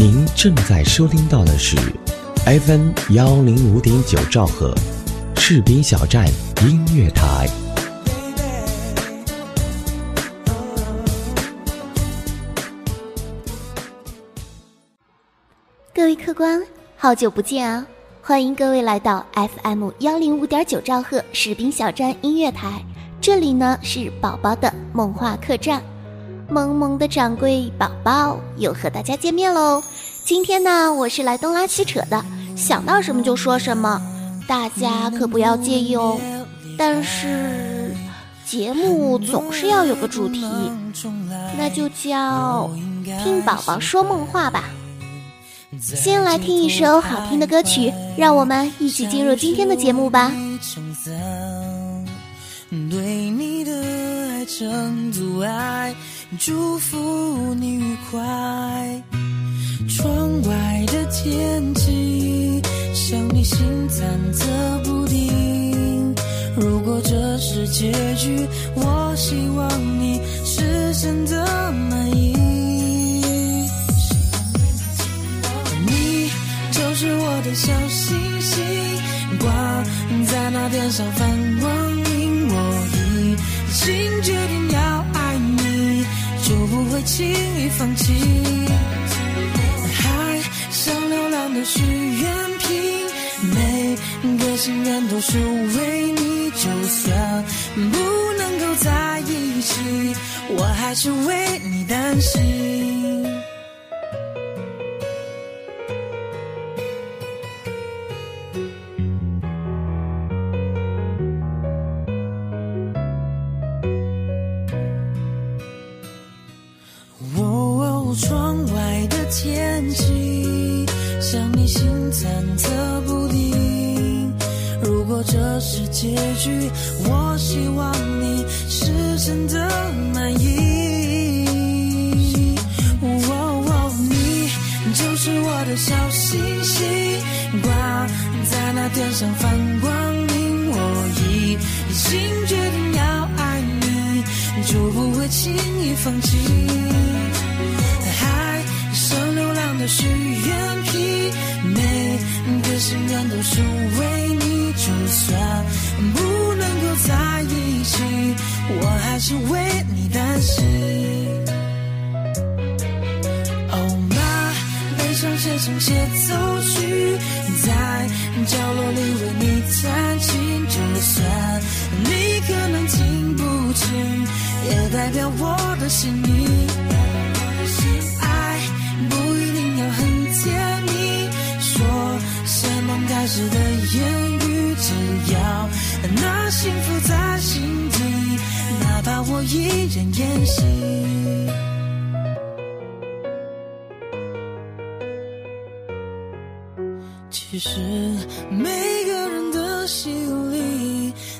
您正在收听到的是 FM 幺零五点九兆赫，士兵小站音乐台。各位客官，好久不见啊！欢迎各位来到 FM 幺零五点九兆赫士兵小站音乐台，这里呢是宝宝的梦话客栈。萌萌的掌柜宝宝又和大家见面喽！今天呢，我是来东拉西扯的，想到什么就说什么，大家可不要介意哦。但是节目总是要有个主题，那就叫听宝宝说梦话吧。先来听一首好听的歌曲，让我们一起进入今天的节目吧。对你成阻碍。祝福你愉快。窗外的天气像你心忐忑不定。如果这是结局，我希望你是真的满意。你就是我的小星星，挂在那天上放。经决定要爱你。就不会轻易放弃。海上流浪的许愿瓶，每个心愿都是为你。就算不能够在一起，我还是为你担心。已经决定要爱你，就不会轻易放弃。海上流浪的许愿瓶，每个心愿都是为你。就算不能够在一起，我还是为你担心。哦妈，悲伤写成协奏曲，在角落里为你弹琴。就算你可能听不清，也代表我的心意。爱不一定要很甜蜜，说什么开始的言语。只要那幸福在心底，哪怕我一人演戏。其实每个人的心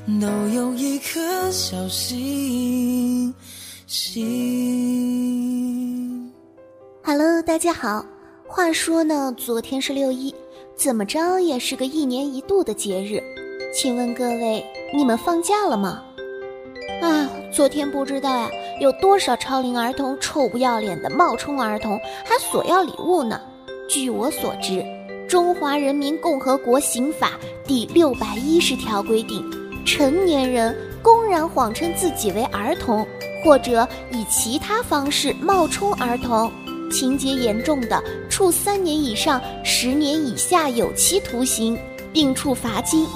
都有一颗小星星。Hello，大家好。话说呢，昨天是六一，怎么着也是个一年一度的节日。请问各位，你们放假了吗？啊，昨天不知道呀，有多少超龄儿童、臭不要脸的冒充儿童，还索要礼物呢？据我所知，《中华人民共和国刑法》第六百一十条规定，成年人公然谎称自己为儿童，或者以其他方式冒充儿童，情节严重的，处三年以上十年以下有期徒刑，并处罚金。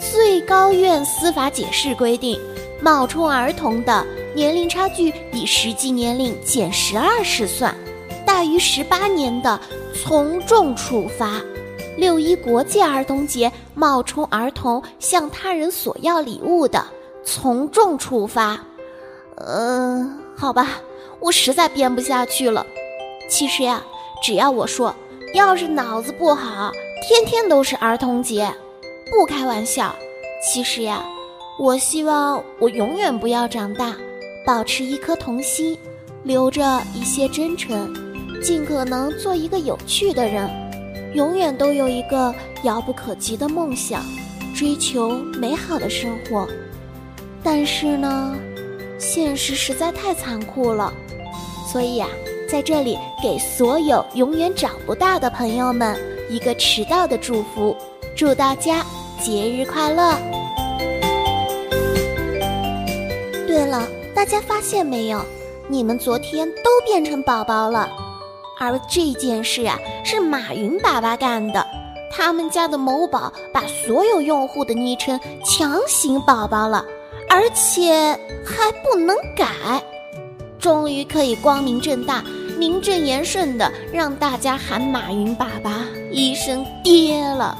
最高院司法解释规定，冒充儿童的年龄差距以实际年龄减十二试算，大于十八年的从重处罚。六一国际儿童节冒充儿童向他人索要礼物的，从重处罚。嗯，好吧，我实在编不下去了。其实呀，只要我说，要是脑子不好，天天都是儿童节。不开玩笑，其实呀，我希望我永远不要长大，保持一颗童心，留着一些真诚，尽可能做一个有趣的人，永远都有一个遥不可及的梦想，追求美好的生活。但是呢，现实实在太残酷了，所以呀，在这里给所有永远长不大的朋友们一个迟到的祝福，祝大家节日快乐！对了，大家发现没有，你们昨天都变成宝宝了，而这件事啊，是马云爸爸干的。他们家的某宝把所有用户的昵称强行宝宝了，而且还不能改。终于可以光明正大、名正言顺的让大家喊马云爸爸一声爹了。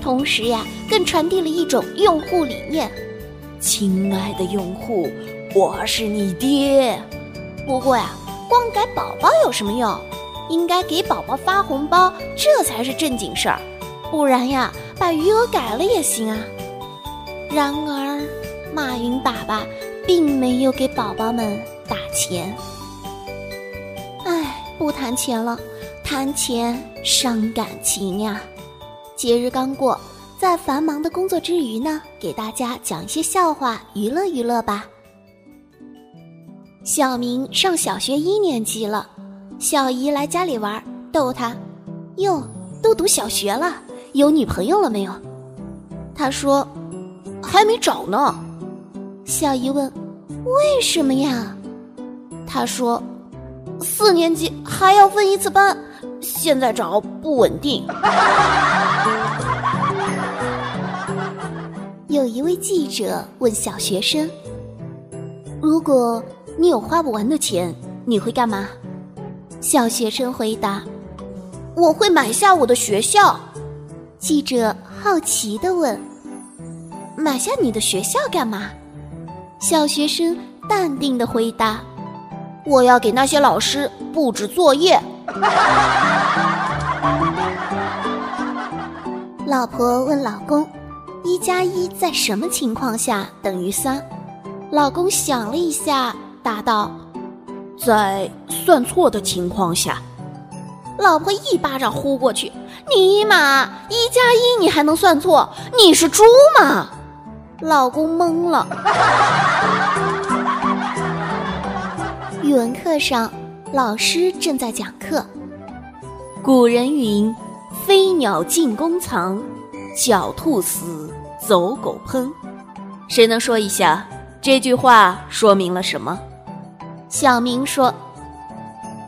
同时呀，更传递了一种用户理念：亲爱的用户，我是你爹。不过呀，光改宝宝有什么用？应该给宝宝发红包，这才是正经事儿。不然呀，把余额改了也行啊。然而，马云爸爸并没有给宝宝们打钱。唉，不谈钱了，谈钱伤感情呀。节日刚过，在繁忙的工作之余呢，给大家讲一些笑话，娱乐娱乐吧。小明上小学一年级了，小姨来家里玩，逗他：“哟，都读小学了。”有女朋友了没有？他说：“还没找呢。”小姨问：“为什么呀？”他说：“四年级还要分一次班，现在找不稳定。”有一位记者问小学生：“如果你有花不完的钱，你会干嘛？”小学生回答：“我会买下我的学校。”记者好奇的问：“买下你的学校干嘛？”小学生淡定的回答：“我要给那些老师布置作业。”老婆问老公：“一加一在什么情况下等于三？”老公想了一下，答道：“在算错的情况下。”老婆一巴掌呼过去。尼玛，一加一你还能算错？你是猪吗？老公懵了。语文课上，老师正在讲课。古人云：“飞鸟尽，弓藏；狡兔死，走狗烹。”谁能说一下这句话说明了什么？小明说：“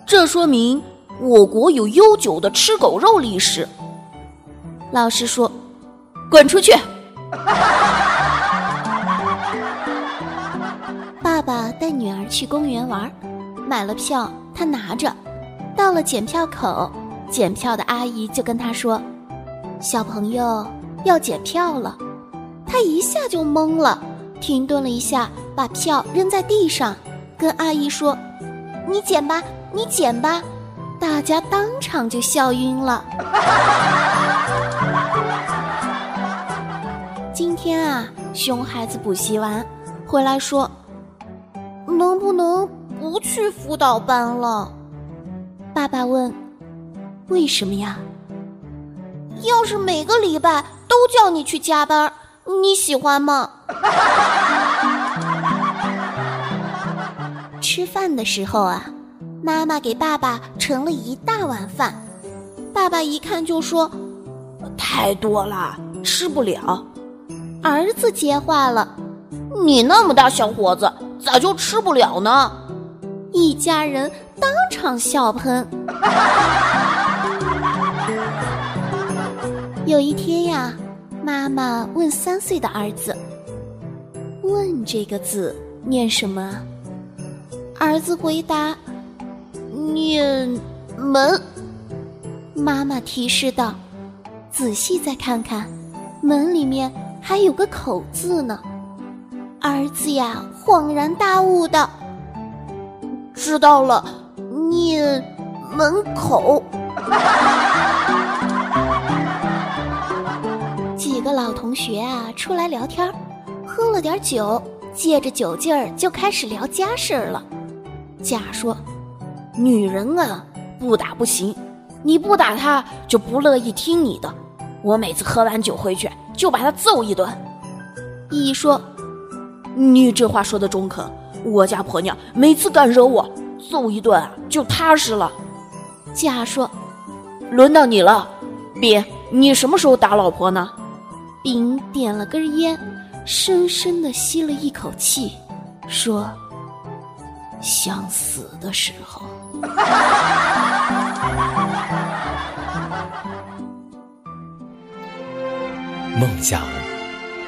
这说明。”我国有悠久的吃狗肉历史。老师说：“滚出去！” 爸爸带女儿去公园玩，买了票，他拿着，到了检票口，检票的阿姨就跟他说：“小朋友要检票了。”他一下就懵了，停顿了一下，把票扔在地上，跟阿姨说：“你剪吧，你剪吧。”大家当场就笑晕了。今天啊，熊孩子补习完回来说：“能不能不去辅导班了？”爸爸问：“为什么呀？”要是每个礼拜都叫你去加班，你喜欢吗？吃饭的时候啊。妈妈给爸爸盛了一大碗饭，爸爸一看就说：“太多了，吃不了。”儿子接话了：“你那么大小伙子，咋就吃不了呢？”一家人当场笑喷。有一天呀，妈妈问三岁的儿子：“问这个字念什么？”儿子回答。念门，妈妈提示道：“仔细再看看，门里面还有个口字呢。”儿子呀，恍然大悟道：“知道了，念门口。” 几个老同学啊，出来聊天，喝了点酒，借着酒劲儿就开始聊家事儿了。甲说。女人啊，不打不行，你不打她就不乐意听你的。我每次喝完酒回去就把她揍一顿。乙说，你这话说的中肯。我家婆娘每次敢惹我，揍一顿啊就踏实了。甲说：“轮到你了，丙，你什么时候打老婆呢？”丙点了根烟，深深的吸了一口气，说：“想死的时候。”梦想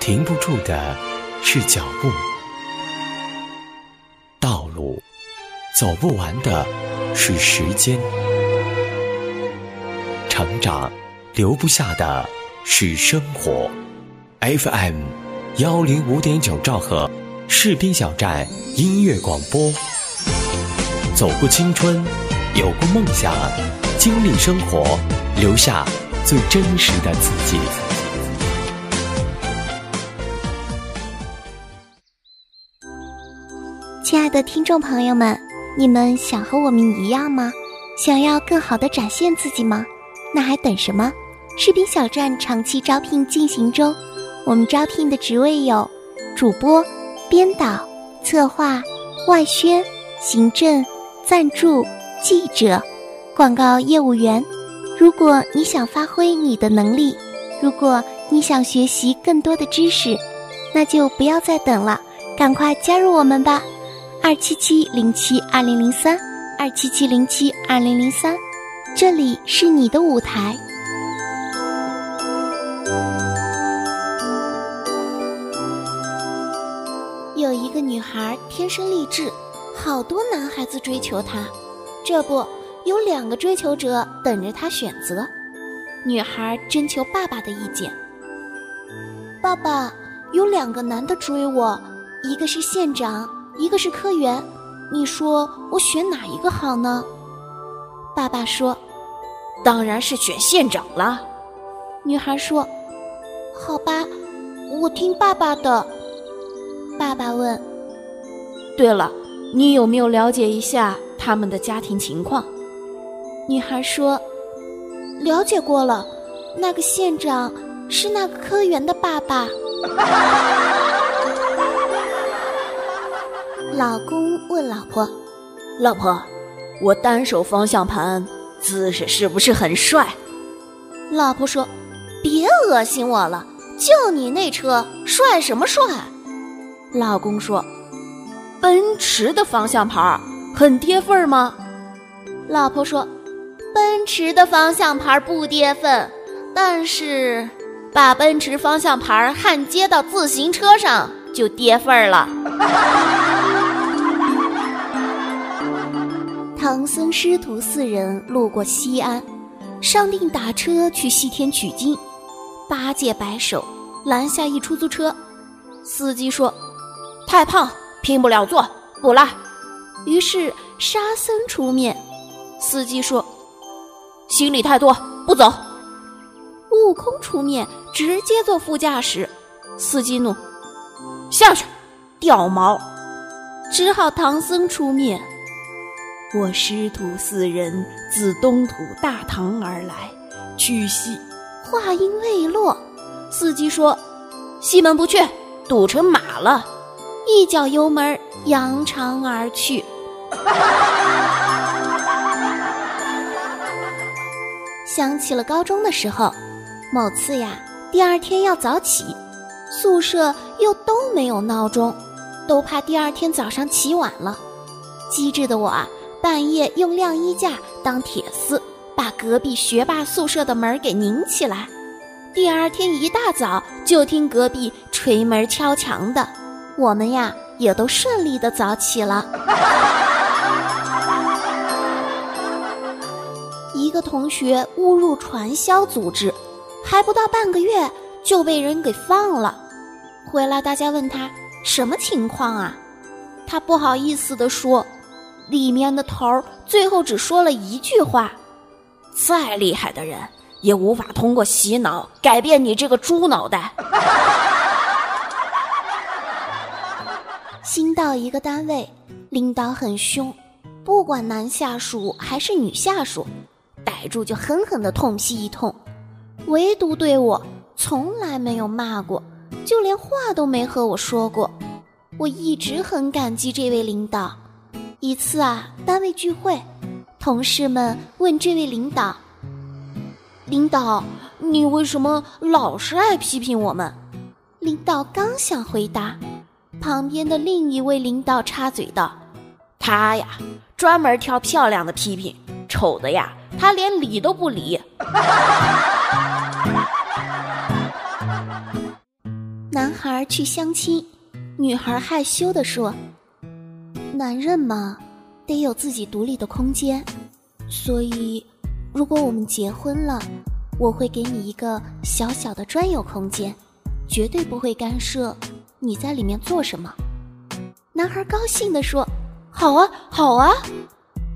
停不住的是脚步，道路走不完的是时间，成长留不下的是生活。FM 幺零五点九兆赫士兵小站音乐广播，走过青春，有过梦想，经历生活，留下最真实的自己。亲爱的听众朋友们，你们想和我们一样吗？想要更好的展现自己吗？那还等什么？视频小站长期招聘进行中，我们招聘的职位有主播、编导、策划、外宣、行政、赞助、记者、广告业务员。如果你想发挥你的能力，如果你想学习更多的知识，那就不要再等了，赶快加入我们吧！二七七零七二零零三，二七七零七二零零三，这里是你的舞台。有一个女孩天生丽质，好多男孩子追求她，这不有两个追求者等着她选择。女孩征求爸爸的意见：“爸爸，有两个男的追我，一个是县长。”一个是科员，你说我选哪一个好呢？爸爸说：“当然是选县长了。”女孩说：“好吧，我听爸爸的。”爸爸问：“对了，你有没有了解一下他们的家庭情况？”女孩说：“了解过了，那个县长是那个科员的爸爸。”老公问老婆：“老婆，我单手方向盘姿势是不是很帅？”老婆说：“别恶心我了，就你那车帅什么帅？”老公说：“奔驰的方向盘很跌份儿吗？”老婆说：“奔驰的方向盘不跌份，但是把奔驰方向盘焊接到自行车上就跌份儿了。”唐僧师徒四人路过西安，商定打车去西天取经。八戒摆手拦下一出租车，司机说：“太胖，拼不了座，不来。”于是沙僧出面，司机说：“行李太多，不走。”悟空出面，直接坐副驾驶，司机怒：“下去，掉毛！”只好唐僧出面。我师徒四人自东土大唐而来，去西。话音未落，司机说：“西门不去，堵成马了。”一脚油门，扬长而去。想起了高中的时候，某次呀，第二天要早起，宿舍又都没有闹钟，都怕第二天早上起晚了。机智的我啊！半夜用晾衣架当铁丝，把隔壁学霸宿舍的门给拧起来。第二天一大早就听隔壁锤门敲墙的，我们呀也都顺利的早起了。一个同学误入传销组织，还不到半个月就被人给放了。回来大家问他什么情况啊？他不好意思的说。里面的头儿最后只说了一句话：“再厉害的人也无法通过洗脑改变你这个猪脑袋。”新到一个单位，领导很凶，不管男下属还是女下属，逮住就狠狠的痛批一通，唯独对我从来没有骂过，就连话都没和我说过。我一直很感激这位领导。一次啊，单位聚会，同事们问这位领导：“领导，你为什么老是爱批评我们？”领导刚想回答，旁边的另一位领导插嘴道：“他呀，专门挑漂亮的批评，丑的呀，他连理都不理。”男孩去相亲，女孩害羞的说。男人嘛，得有自己独立的空间，所以，如果我们结婚了，我会给你一个小小的专有空间，绝对不会干涉你在里面做什么。男孩高兴地说：“好啊，好啊！”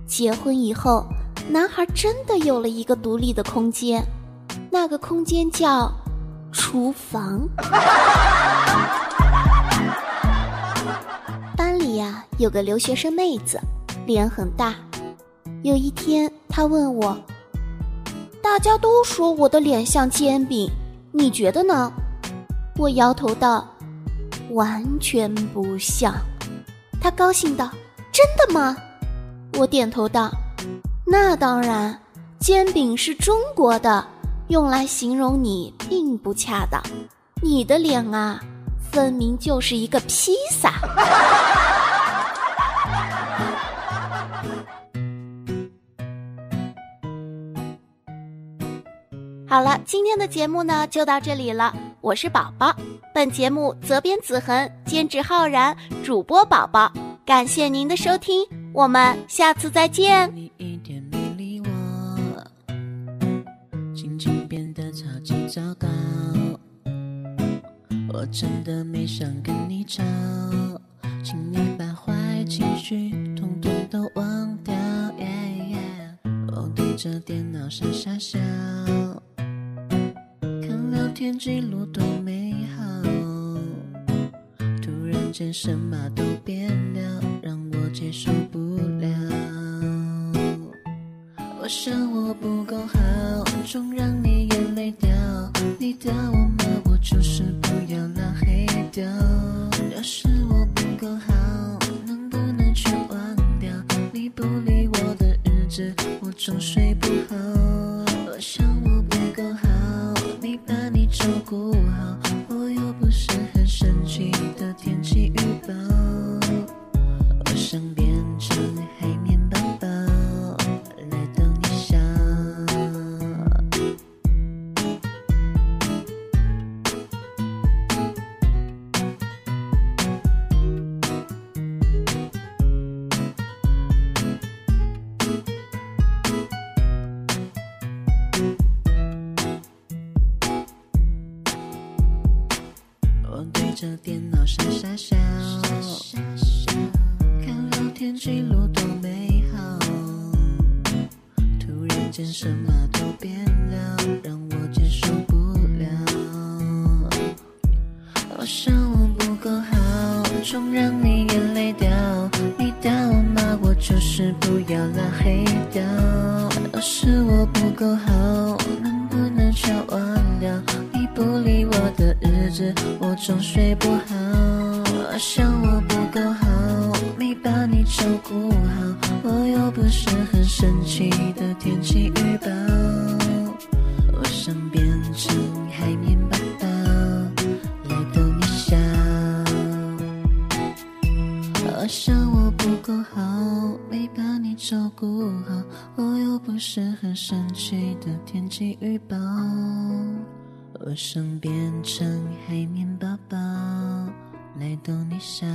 结婚以后，男孩真的有了一个独立的空间，那个空间叫厨房。班里呀有个留学生妹子，脸很大。有一天，她问我：“大家都说我的脸像煎饼，你觉得呢？”我摇头道：“完全不像。”他高兴道：“真的吗？”我点头道：“那当然，煎饼是中国的，用来形容你并不恰当。你的脸啊，分明就是一个披萨。”好了，今天的节目呢就到这里了。我是宝宝，本节目责编子恒，监制浩然，主播宝宝。感谢您的收听，我们下次再见。你一点没理我，心情变得超级糟糕。我真的没想跟你吵，请你把坏情绪统统都忘掉。我对着电脑傻傻笑。天记录多美好，突然间什么都变了，让我接受不了。我想我不够好，总让你眼泪掉。你打我骂？我就是不要拉黑掉。要是我不够好，能不能全忘掉？你不理我的日子，我总睡不好。我想我不。照顾好，对着电脑傻傻笑，看聊天记录多美好。突然间什么都变了，让我接受不了。我想我不够好，总让你眼泪掉。你打我骂我，就是不要拉黑掉。都是我不够好，子，我总睡不好。我想我不够好，没把你照顾好。我又不是很神奇的天气预报。我想变成海绵宝宝来逗你笑。我想我不够好，没把你照顾好。我又不是很神奇的天气预报。我想变成海绵宝宝来逗你笑。